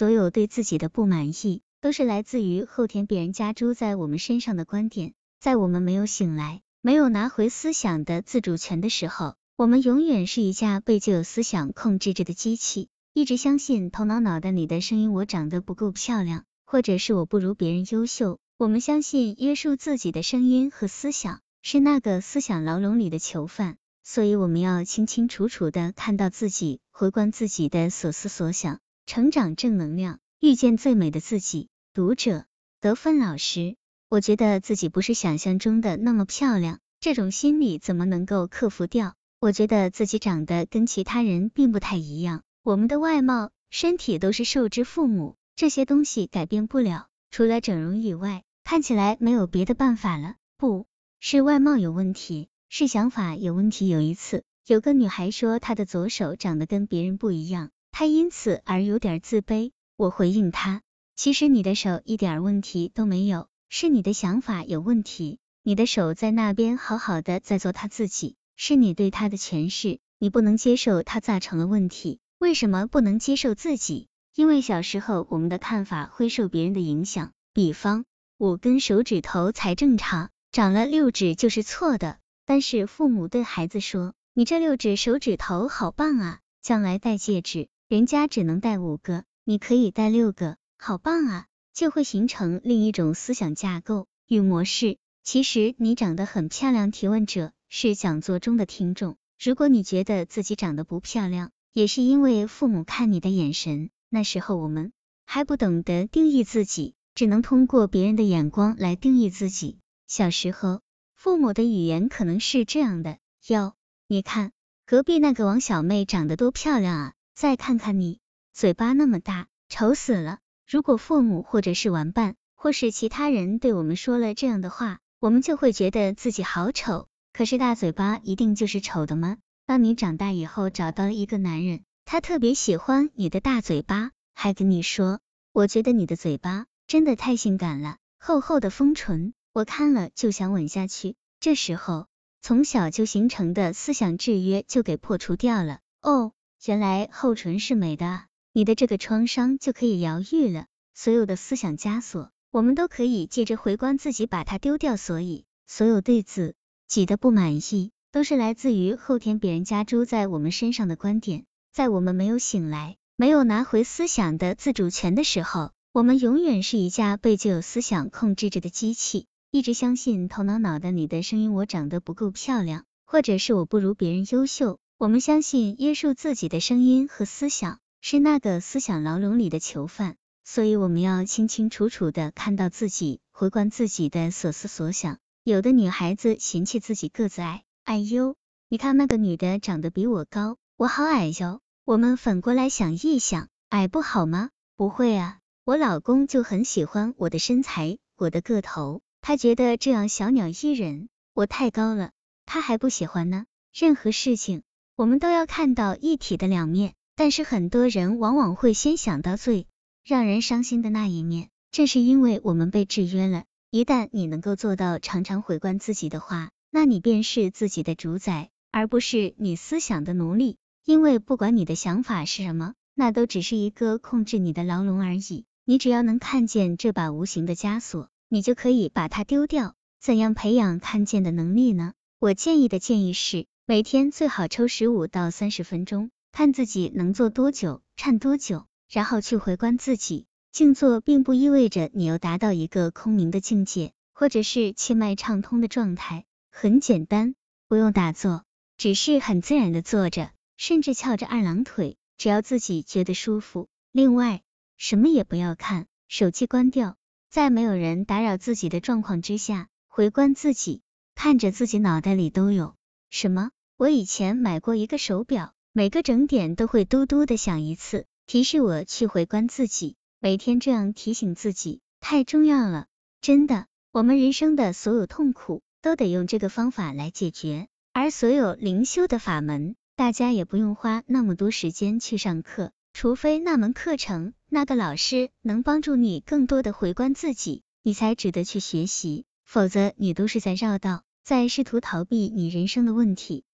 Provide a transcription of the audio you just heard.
所有对自己的不满意，都是来自于后天别人加诸在我们身上的观点。在我们没有醒来，没有拿回思想的自主权的时候，我们永远是一架被旧有思想控制着的机器，一直相信头脑脑袋里的声音：我长得不够漂亮，或者是我不如别人优秀。我们相信约束自己的声音和思想是那个思想牢笼里的囚犯，所以我们要清清楚楚的看到自己，回观自己的所思所想，成长正能量，遇见最美的自己。读者得分老师。我觉得自己不是想象中的那么漂亮，这种心理怎么能够克服掉？我觉得自己长得跟其他人并不太一样，我们的外貌、身体都是受之父母，这些东西改变不了，除了整容以外，看起来没有别的办法了。不是外貌有问题，是想法有问题。有一次，有个女孩说她的左手长得跟别人不一样，他因此而有点自卑。我回应他，其实你的手一点问题都没有。是你的想法有问题，你的手在那边好好的在做他自己，是你对他的诠释，你不能接受他造成了问题。为什么不能接受自己？因为小时候我们的看法会受别人的影响。比方，五根手指头才正常，长了六指就是错的。但是父母对孩子说，你这六指手指头好棒啊，将来戴戒指，人家只能带五个，你可以带六个，好棒啊。就会形成另一种思想架构与模式。其实你长得很漂亮，提问者是讲座中的听众。如果你觉得自己长得不漂亮，也是因为父母看你的眼神。那时候我们还不懂得定义自己，只能通过别人的眼光来定义自己。小时候，父母的语言可能是这样的：哟，你看隔壁那个王小妹长得多漂亮啊！再看看你，嘴巴那么大，丑死了。如果父母或者是玩伴或是其他人对我们说了这样的话，我们就会觉得自己好丑。可是大嘴巴一定就是丑的吗？当你长大以后找到了一个男人，他特别喜欢你的大嘴巴，还跟你说，我觉得你的嘴巴真的太性感了，厚厚的丰唇，我看了就想吻下去。这时候从小就形成的思想制约就给破除掉了。哦，原来厚唇是美的。你的这个创伤就可以疗愈了，所有的思想枷锁，我们都可以借着回观自己把它丢掉。所以，所有对自己的不满意，都是来自于后天别人加诸在我们身上的观点。在我们没有醒来，没有拿回思想的自主权的时候，我们永远是一架被旧有思想控制着的机器，一直相信头脑脑袋里的声音：我长得不够漂亮，或者是我不如别人优秀。我们相信约束自己的声音和思想。是那个思想牢笼里的囚犯，所以我们要清清楚楚的看到自己，回观自己的所思所想。有的女孩子嫌弃自己个子矮，哎呦，你看那个女的长得比我高，我好矮哟。我们反过来想一想，矮不好吗？不会啊，我老公就很喜欢我的身材，我的个头，他觉得这样小鸟依人。我太高了，他还不喜欢呢。任何事情，我们都要看到一体的两面。但是很多人往往会先想到最让人伤心的那一面，正是因为我们被制约了。一旦你能够做到常常回观自己的话，那你便是自己的主宰，而不是你思想的奴隶。因为不管你的想法是什么，那都只是一个控制你的牢笼而已。你只要能看见这把无形的枷锁，你就可以把它丢掉。怎样培养看见的能力呢？我建议的建议是，每天最好抽十五到三十分钟。看自己能做多久，站多久，然后去回观自己。静坐并不意味着你要达到一个空明的境界，或者是气脉畅通的状态。很简单，不用打坐，只是很自然的坐着，甚至翘着二郎腿，只要自己觉得舒服。另外，什么也不要看，手机关掉，在没有人打扰自己的状况之下，回观自己，看着自己脑袋里都有什么。我以前买过一个手表。每个整点都会嘟嘟的响一次，提示我去回观自己。每天这样提醒自己太重要了，真的。我们人生的所有痛苦都得用这个方法来解决。而所有灵修的法门，大家也不用花那么多时间去上课，除非那门课程那个老师能帮助你更多的回观自己，你才值得去学习。否则，你都是在绕道，在试图逃避你人生的问题。